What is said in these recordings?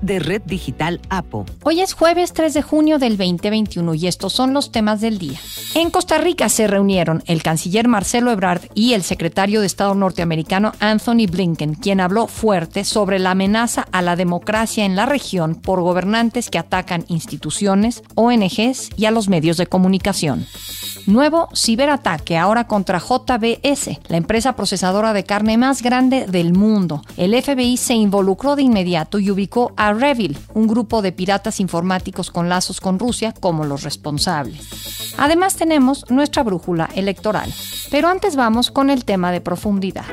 de Red Digital APO. Hoy es jueves 3 de junio del 2021 y estos son los temas del día. En Costa Rica se reunieron el canciller Marcelo Ebrard y el secretario de Estado norteamericano Anthony Blinken, quien habló fuerte sobre la amenaza a la democracia en la región por gobernantes que atacan instituciones, ONGs y a los medios de comunicación. Nuevo ciberataque ahora contra JBS, la empresa procesadora de carne más grande del mundo. El FBI se involucró de inmediato y ubicó a Revil, un grupo de piratas informáticos con lazos con Rusia, como los responsables. Además tenemos nuestra brújula electoral. Pero antes vamos con el tema de profundidad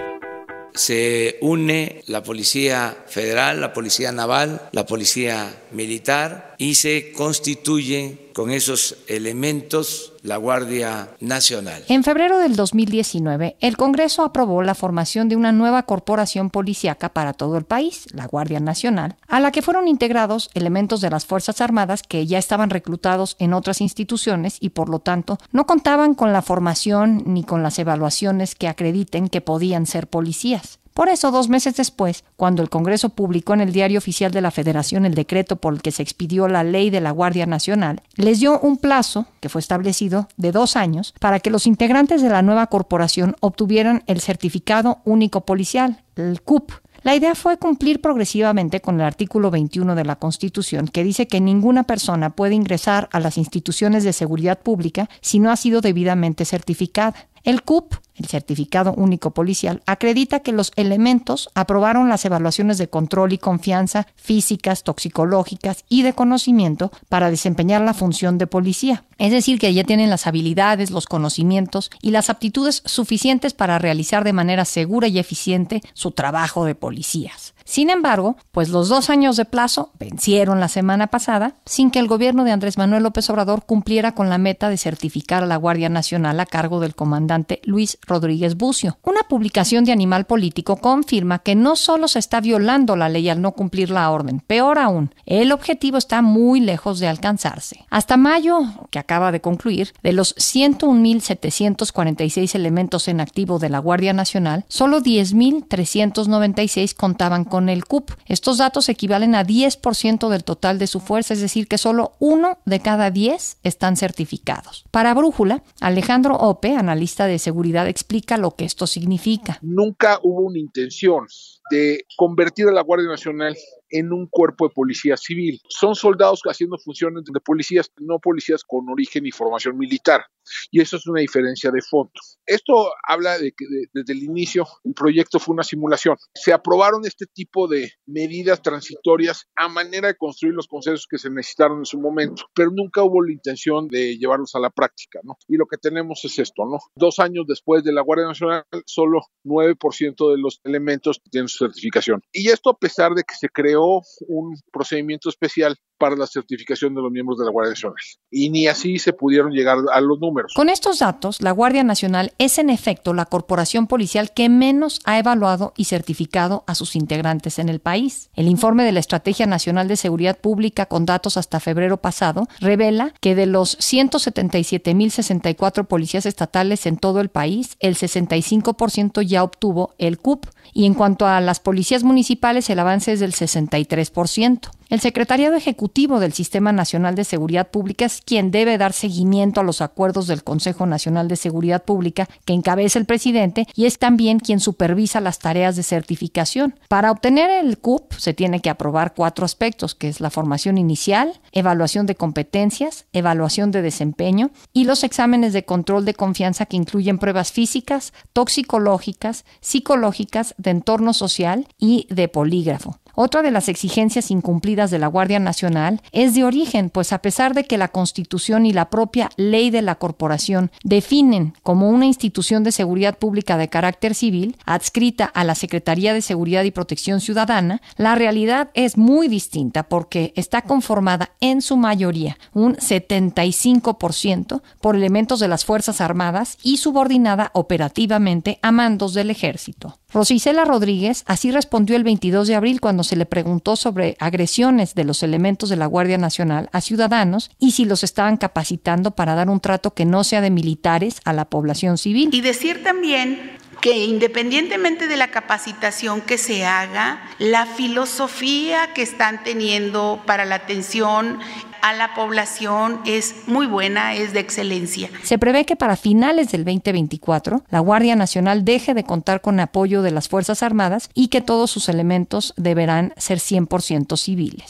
se une la Policía Federal, la Policía Naval, la Policía Militar y se constituye con esos elementos la Guardia Nacional. En febrero del 2019, el Congreso aprobó la formación de una nueva corporación policíaca para todo el país, la Guardia Nacional, a la que fueron integrados elementos de las Fuerzas Armadas que ya estaban reclutados en otras instituciones y por lo tanto no contaban con la formación ni con las evaluaciones que acrediten que podían ser policías. Por eso, dos meses después, cuando el Congreso publicó en el Diario Oficial de la Federación el decreto por el que se expidió la ley de la Guardia Nacional, les dio un plazo, que fue establecido, de dos años, para que los integrantes de la nueva corporación obtuvieran el Certificado Único Policial, el CUP, la idea fue cumplir progresivamente con el artículo 21 de la Constitución, que dice que ninguna persona puede ingresar a las instituciones de seguridad pública si no ha sido debidamente certificada. El CUP, el Certificado Único Policial, acredita que los elementos aprobaron las evaluaciones de control y confianza físicas, toxicológicas y de conocimiento para desempeñar la función de policía. Es decir, que ya tienen las habilidades, los conocimientos y las aptitudes suficientes para realizar de manera segura y eficiente su trabajo de policías. Sin embargo, pues los dos años de plazo vencieron la semana pasada sin que el gobierno de Andrés Manuel López Obrador cumpliera con la meta de certificar a la Guardia Nacional a cargo del comandante Luis Rodríguez Bucio. Una publicación de Animal Político confirma que no solo se está violando la ley al no cumplir la orden, peor aún, el objetivo está muy lejos de alcanzarse. Hasta mayo, que acaba de concluir, de los 101.746 elementos en activo de la Guardia Nacional, solo 10.396 contaban con el CUP. Estos datos equivalen a 10% del total de su fuerza, es decir, que solo uno de cada 10 están certificados. Para Brújula, Alejandro Ope, analista de seguridad, explica lo que esto significa. Nunca hubo una intención de convertir a la Guardia Nacional en un cuerpo de policía civil. Son soldados haciendo funciones de policías, no policías con origen y formación militar. Y eso es una diferencia de fondo. Esto habla de que desde el inicio el proyecto fue una simulación. Se aprobaron este tipo de medidas transitorias a manera de construir los consensos que se necesitaron en su momento, pero nunca hubo la intención de llevarlos a la práctica, ¿no? Y lo que tenemos es esto, ¿no? Dos años después de la Guardia Nacional, solo 9% de los elementos tienen su certificación. Y esto a pesar de que se creó un procedimiento especial para la certificación de los miembros de la Guardia Nacional. Y ni así se pudieron llegar a los números. Con estos datos, la Guardia Nacional es en efecto la corporación policial que menos ha evaluado y certificado a sus integrantes en el país. El informe de la Estrategia Nacional de Seguridad Pública con datos hasta febrero pasado revela que de los 177.064 policías estatales en todo el país, el 65% ya obtuvo el CUP. Y en cuanto a las policías municipales, el avance es del 63%. El Secretariado Ejecutivo del Sistema Nacional de Seguridad Pública es quien debe dar seguimiento a los acuerdos del Consejo Nacional de Seguridad Pública que encabeza el presidente y es también quien supervisa las tareas de certificación. Para obtener el CUP se tiene que aprobar cuatro aspectos, que es la formación inicial, evaluación de competencias, evaluación de desempeño y los exámenes de control de confianza que incluyen pruebas físicas, toxicológicas, psicológicas, de entorno social y de polígrafo. Otra de las exigencias incumplidas de la Guardia Nacional es de origen, pues a pesar de que la Constitución y la propia ley de la corporación definen como una institución de seguridad pública de carácter civil, adscrita a la Secretaría de Seguridad y Protección Ciudadana, la realidad es muy distinta porque está conformada en su mayoría, un 75%, por elementos de las Fuerzas Armadas y subordinada operativamente a mandos del Ejército. Rosicela Rodríguez así respondió el 22 de abril cuando se le preguntó sobre agresiones de los elementos de la Guardia Nacional a ciudadanos y si los estaban capacitando para dar un trato que no sea de militares a la población civil. Y decir también que independientemente de la capacitación que se haga, la filosofía que están teniendo para la atención a la población es muy buena, es de excelencia. Se prevé que para finales del 2024 la Guardia Nacional deje de contar con apoyo de las Fuerzas Armadas y que todos sus elementos deberán ser 100% civiles.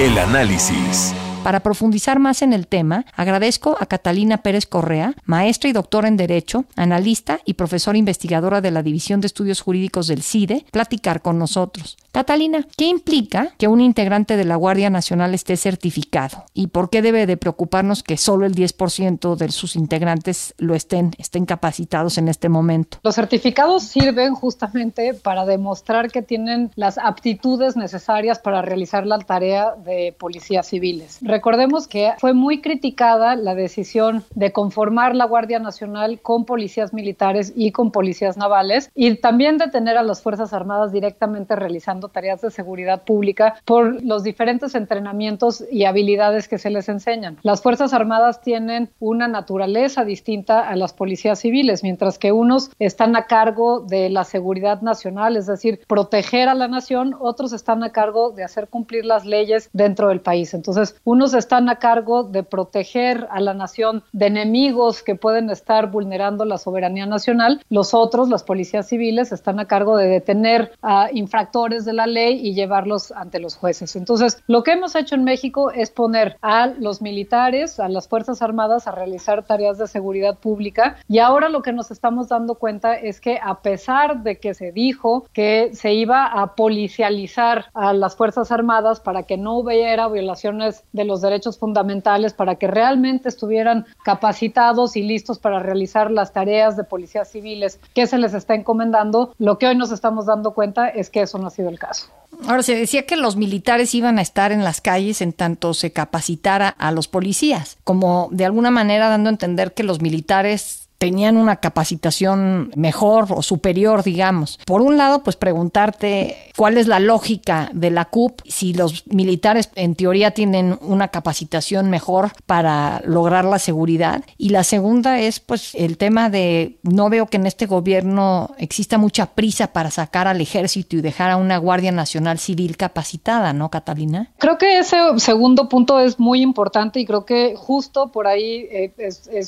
El análisis. Para profundizar más en el tema, agradezco a Catalina Pérez Correa, maestra y doctora en Derecho, analista y profesora investigadora de la División de Estudios Jurídicos del CIDE, platicar con nosotros. Catalina, ¿qué implica que un integrante de la Guardia Nacional esté certificado? ¿Y por qué debe de preocuparnos que solo el 10% de sus integrantes lo estén, estén capacitados en este momento? Los certificados sirven justamente para demostrar que tienen las aptitudes necesarias para realizar la tarea de policías civiles. Recordemos que fue muy criticada la decisión de conformar la Guardia Nacional con policías militares y con policías navales y también de tener a las Fuerzas Armadas directamente realizando tareas de seguridad pública por los diferentes entrenamientos y habilidades que se les enseñan. Las Fuerzas Armadas tienen una naturaleza distinta a las policías civiles, mientras que unos están a cargo de la seguridad nacional, es decir, proteger a la nación, otros están a cargo de hacer cumplir las leyes dentro del país. Entonces, unos están a cargo de proteger a la nación de enemigos que pueden estar vulnerando la soberanía nacional. Los otros, las policías civiles, están a cargo de detener a infractores de la ley y llevarlos ante los jueces. Entonces, lo que hemos hecho en México es poner a los militares, a las Fuerzas Armadas a realizar tareas de seguridad pública y ahora lo que nos estamos dando cuenta es que a pesar de que se dijo que se iba a policializar a las Fuerzas Armadas para que no hubiera violaciones de los derechos fundamentales para que realmente estuvieran capacitados y listos para realizar las tareas de policías civiles que se les está encomendando, lo que hoy nos estamos dando cuenta es que eso no ha sido el caso. Ahora se decía que los militares iban a estar en las calles en tanto se capacitara a los policías, como de alguna manera dando a entender que los militares tenían una capacitación mejor o superior, digamos. Por un lado, pues preguntarte cuál es la lógica de la CUP, si los militares en teoría tienen una capacitación mejor para lograr la seguridad. Y la segunda es pues el tema de no veo que en este gobierno exista mucha prisa para sacar al ejército y dejar a una Guardia Nacional Civil capacitada, ¿no, Catalina? Creo que ese segundo punto es muy importante y creo que justo por ahí eh,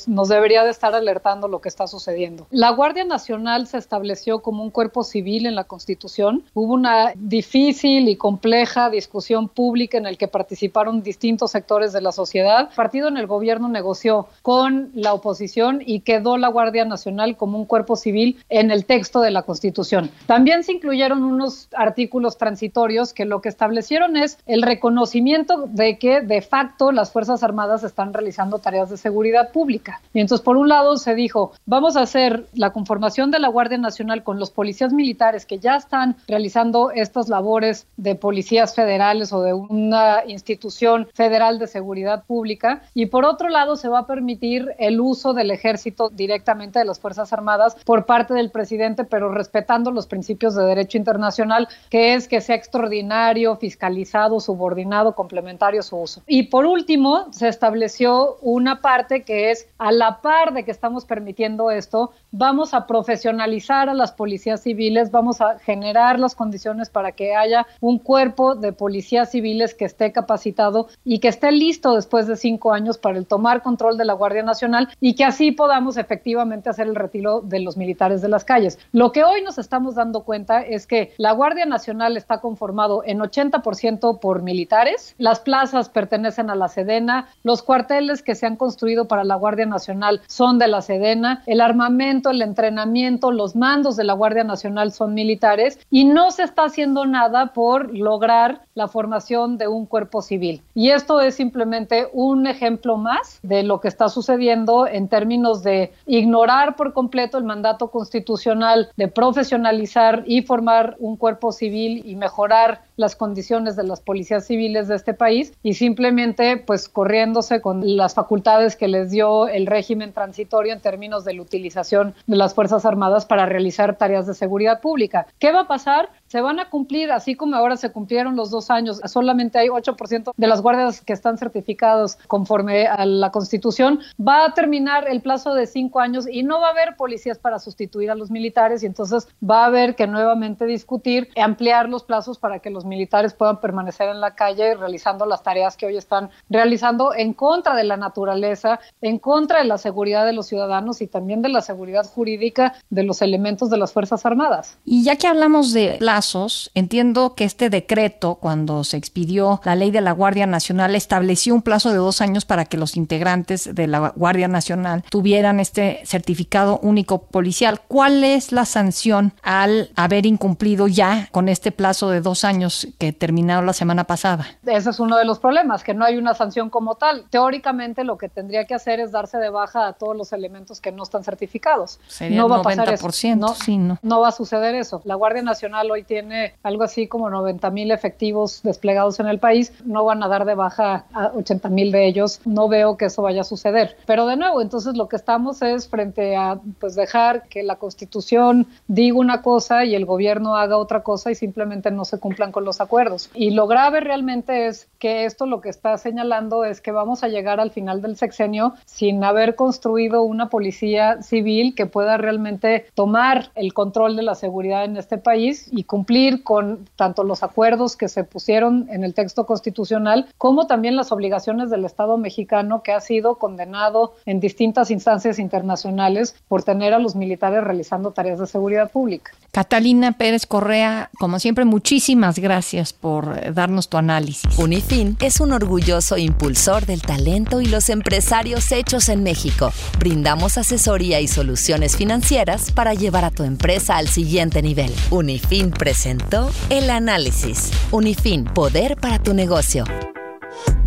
nos debería de estar alertando lo que está sucediendo. La Guardia Nacional se estableció como un cuerpo civil en la Constitución. Hubo una difícil y compleja discusión pública en el que participaron distintos sectores de la sociedad. El partido en el gobierno negoció con la oposición y quedó la Guardia Nacional como un cuerpo civil en el texto de la Constitución. También se incluyeron unos artículos transitorios que lo que establecieron es el reconocimiento de que de facto las Fuerzas Armadas están realizando tareas de seguridad pública. Y entonces, por un lado, se dijo dijo, vamos a hacer la conformación de la Guardia Nacional con los policías militares que ya están realizando estas labores de policías federales o de una institución federal de seguridad pública. Y por otro lado, se va a permitir el uso del ejército directamente de las Fuerzas Armadas por parte del presidente, pero respetando los principios de derecho internacional, que es que sea extraordinario, fiscalizado, subordinado, complementario su uso. Y por último, se estableció una parte que es a la par de que estamos permitiendo permitiendo esto, vamos a profesionalizar a las policías civiles, vamos a generar las condiciones para que haya un cuerpo de policías civiles que esté capacitado y que esté listo después de cinco años para el tomar control de la Guardia Nacional y que así podamos efectivamente hacer el retiro de los militares de las calles. Lo que hoy nos estamos dando cuenta es que la Guardia Nacional está conformado en 80% por militares, las plazas pertenecen a la Sedena, los cuarteles que se han construido para la Guardia Nacional son de la Sedena, el armamento, el entrenamiento, los mandos de la Guardia Nacional son militares y no se está haciendo nada por lograr la formación de un cuerpo civil. Y esto es simplemente un ejemplo más de lo que está sucediendo en términos de ignorar por completo el mandato constitucional, de profesionalizar y formar un cuerpo civil y mejorar las condiciones de las policías civiles de este país y simplemente pues corriéndose con las facultades que les dio el régimen transitorio en términos términos de la utilización de las Fuerzas Armadas para realizar tareas de seguridad pública. ¿Qué va a pasar? Se van a cumplir, así como ahora se cumplieron los dos años, solamente hay 8% de las guardias que están certificados conforme a la Constitución, va a terminar el plazo de cinco años y no va a haber policías para sustituir a los militares y entonces va a haber que nuevamente discutir, ampliar los plazos para que los militares puedan permanecer en la calle realizando las tareas que hoy están realizando en contra de la naturaleza, en contra de la seguridad de los ciudadanos y también de la seguridad jurídica de los elementos de las Fuerzas Armadas. Y ya que hablamos de plazos, entiendo que este decreto, cuando se expidió la ley de la Guardia Nacional, estableció un plazo de dos años para que los integrantes de la Guardia Nacional tuvieran este certificado único policial. ¿Cuál es la sanción al haber incumplido ya con este plazo de dos años que terminaron la semana pasada? Ese es uno de los problemas, que no hay una sanción como tal. Teóricamente lo que tendría que hacer es darse de baja a todos los elementos que no están certificados. Sería no va 90%, a pasar eso. No, sí, no. no va a suceder eso. La Guardia Nacional hoy tiene algo así como 90 mil efectivos desplegados en el país. No van a dar de baja a 80 mil de ellos. No veo que eso vaya a suceder. Pero de nuevo, entonces lo que estamos es frente a pues dejar que la Constitución diga una cosa y el gobierno haga otra cosa y simplemente no se cumplan con los acuerdos. Y lo grave realmente es que esto lo que está señalando es que vamos a llegar al final del sexenio sin haber construido una policía civil que pueda realmente tomar el control de la seguridad en este país y cumplir con tanto los acuerdos que se pusieron en el texto constitucional como también las obligaciones del Estado mexicano que ha sido condenado en distintas instancias internacionales por tener a los militares realizando tareas de seguridad pública. Catalina Pérez Correa, como siempre, muchísimas gracias por darnos tu análisis. Unifin es un orgulloso impulsor del talento y los empresarios hechos en México. Brindamos asesoría y soluciones financieras para llevar a tu empresa al siguiente nivel. Unifin presentó el análisis. Unifin, poder para tu negocio.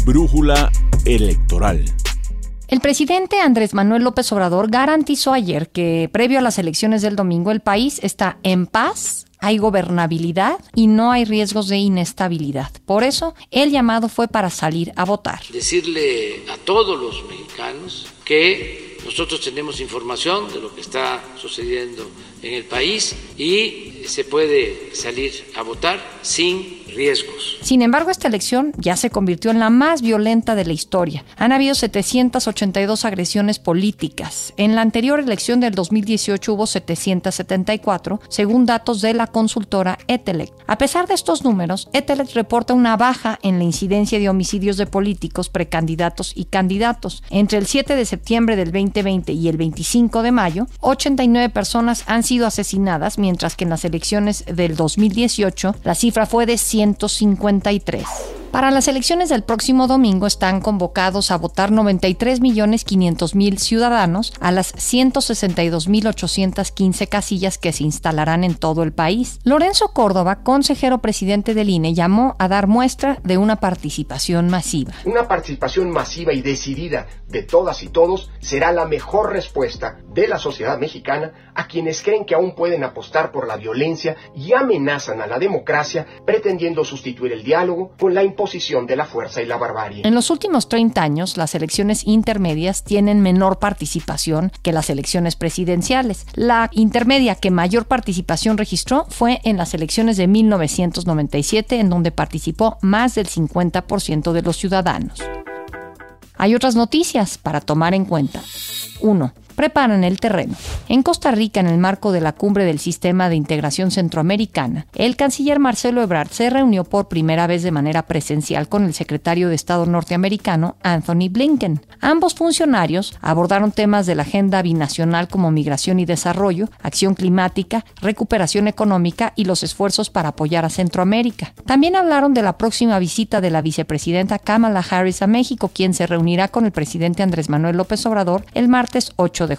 Brújula electoral. El presidente Andrés Manuel López Obrador garantizó ayer que previo a las elecciones del domingo el país está en paz, hay gobernabilidad y no hay riesgos de inestabilidad. Por eso el llamado fue para salir a votar. Decirle a todos los mexicanos que nosotros tenemos información de lo que está sucediendo en el país y se puede salir a votar sin riesgos. Sin embargo, esta elección ya se convirtió en la más violenta de la historia. Han habido 782 agresiones políticas. En la anterior elección del 2018 hubo 774, según datos de la consultora Etelec. A pesar de estos números, Etelec reporta una baja en la incidencia de homicidios de políticos, precandidatos y candidatos. Entre el 7 de septiembre del 2020 y el 25 de mayo, 89 personas han sido asesinadas, mientras que en las del 2018 la cifra fue de 153. Para las elecciones del próximo domingo están convocados a votar 93.500.000 ciudadanos a las 162.815 casillas que se instalarán en todo el país. Lorenzo Córdoba, consejero presidente del INE, llamó a dar muestra de una participación masiva. Una participación masiva y decidida de todas y todos será la mejor respuesta de la sociedad mexicana a quienes creen que aún pueden apostar por la violencia y amenazan a la democracia pretendiendo sustituir el diálogo con la imposición de la fuerza y la barbarie. En los últimos 30 años, las elecciones intermedias tienen menor participación que las elecciones presidenciales. La intermedia que mayor participación registró fue en las elecciones de 1997, en donde participó más del 50% de los ciudadanos. Hay otras noticias para tomar en cuenta. 1 preparan el terreno. En Costa Rica, en el marco de la cumbre del Sistema de Integración Centroamericana, el canciller Marcelo Ebrard se reunió por primera vez de manera presencial con el secretario de Estado norteamericano Anthony Blinken. Ambos funcionarios abordaron temas de la agenda binacional como migración y desarrollo, acción climática, recuperación económica y los esfuerzos para apoyar a Centroamérica. También hablaron de la próxima visita de la vicepresidenta Kamala Harris a México, quien se reunirá con el presidente Andrés Manuel López Obrador el martes 8 de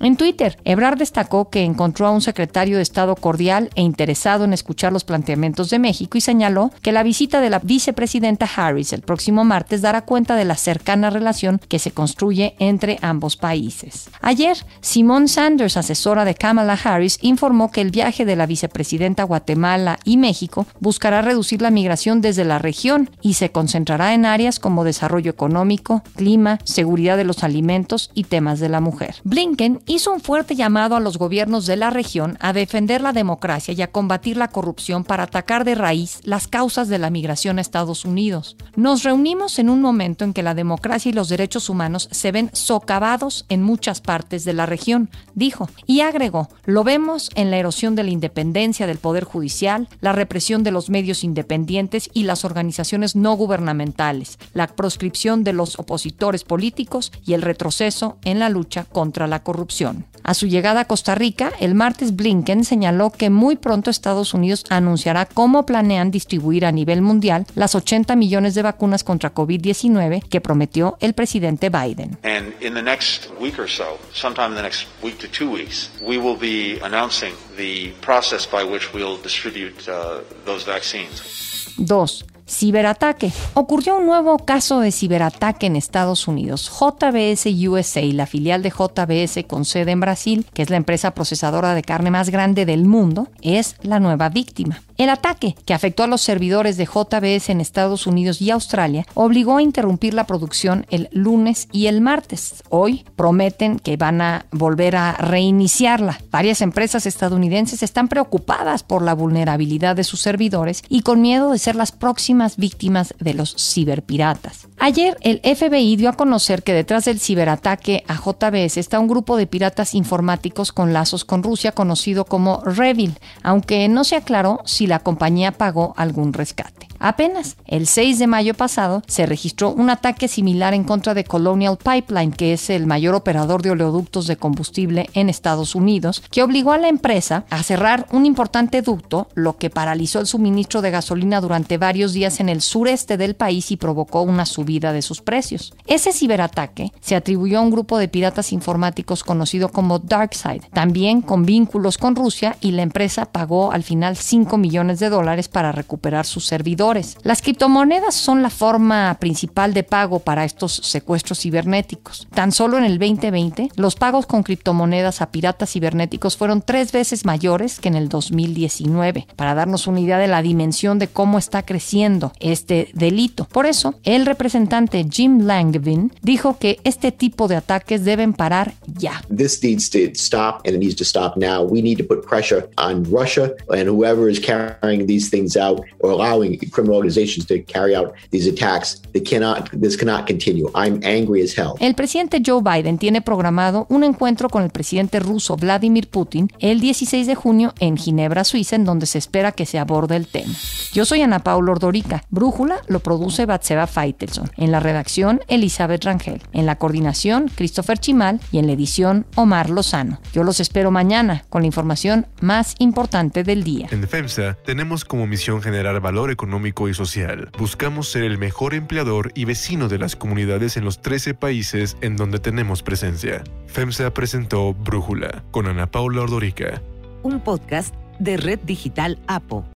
En Twitter, Ebrard destacó que encontró a un secretario de Estado cordial e interesado en escuchar los planteamientos de México y señaló que la visita de la vicepresidenta Harris el próximo martes dará cuenta de la cercana relación que se construye entre ambos países. Ayer, Simone Sanders, asesora de Kamala Harris, informó que el viaje de la vicepresidenta Guatemala y México buscará reducir la migración desde la región y se concentrará en áreas como desarrollo económico, clima, seguridad de los alimentos y temas de la mujer. Blinken hizo un fuerte llamado a los gobiernos de la región a defender la democracia y a combatir la corrupción para atacar de raíz las causas de la migración a Estados Unidos. Nos reunimos en un momento en que la democracia y los derechos humanos se ven socavados en muchas partes de la región, dijo, y agregó, lo vemos en la erosión de la independencia del Poder Judicial, la represión de los medios independientes y las organizaciones no gubernamentales, la proscripción de los opositores políticos y el retroceso en la lucha contra la corrupción. A su llegada a Costa Rica, el martes Blinken señaló que muy pronto Estados Unidos anunciará cómo planean distribuir a nivel mundial las 80 millones de vacunas contra COVID-19 que prometió el presidente Biden. And in the next week or so, sometime in the next week to two weeks, we will be announcing the process by which we'll distribute those vaccines. 2. Ciberataque. Ocurrió un nuevo caso de ciberataque en Estados Unidos. JBS USA, la filial de JBS con sede en Brasil, que es la empresa procesadora de carne más grande del mundo, es la nueva víctima. El ataque, que afectó a los servidores de JBS en Estados Unidos y Australia, obligó a interrumpir la producción el lunes y el martes. Hoy prometen que van a volver a reiniciarla. Varias empresas estadounidenses están preocupadas por la vulnerabilidad de sus servidores y con miedo de ser las próximas víctimas de los ciberpiratas. Ayer el FBI dio a conocer que detrás del ciberataque a JBS está un grupo de piratas informáticos con lazos con Rusia conocido como Revil, aunque no se aclaró si la compañía pagó algún rescate. Apenas el 6 de mayo pasado se registró un ataque similar en contra de Colonial Pipeline, que es el mayor operador de oleoductos de combustible en Estados Unidos, que obligó a la empresa a cerrar un importante ducto, lo que paralizó el suministro de gasolina durante varios días en el sureste del país y provocó una subida de sus precios. Ese ciberataque se atribuyó a un grupo de piratas informáticos conocido como DarkSide, también con vínculos con Rusia, y la empresa pagó al final 5 millones de dólares para recuperar sus servidores. Las criptomonedas son la forma principal de pago para estos secuestros cibernéticos. Tan solo en el 2020, los pagos con criptomonedas a piratas cibernéticos fueron tres veces mayores que en el 2019, para darnos una idea de la dimensión de cómo está creciendo este delito. Por eso, el representante Jim Langevin dijo que este tipo de ataques deben parar ya. This needs to stop and it needs to stop now. We need to put pressure on Russia and whoever is carrying these things out or allowing criminal organizations to carry out these attacks. They cannot, this cannot continue. I'm angry as hell. El presidente Joe Biden tiene programado un encuentro con el presidente ruso Vladimir Putin el 16 de junio en Ginebra, Suiza, en donde se espera que se aborde el tema. Yo soy Ana Paula Ordorica. Brújula lo produce Batseba Feitelson. En la redacción, Elizabeth Rangel. En la coordinación, Christopher Chimal. Y en la edición, Omar Lozano. Yo los espero mañana con la información más importante del día. En FEMSA tenemos como misión generar valor y social. Buscamos ser el mejor empleador y vecino de las comunidades en los 13 países en donde tenemos presencia. FEMSA presentó Brújula con Ana Paula Ordorica. Un podcast de Red Digital APO.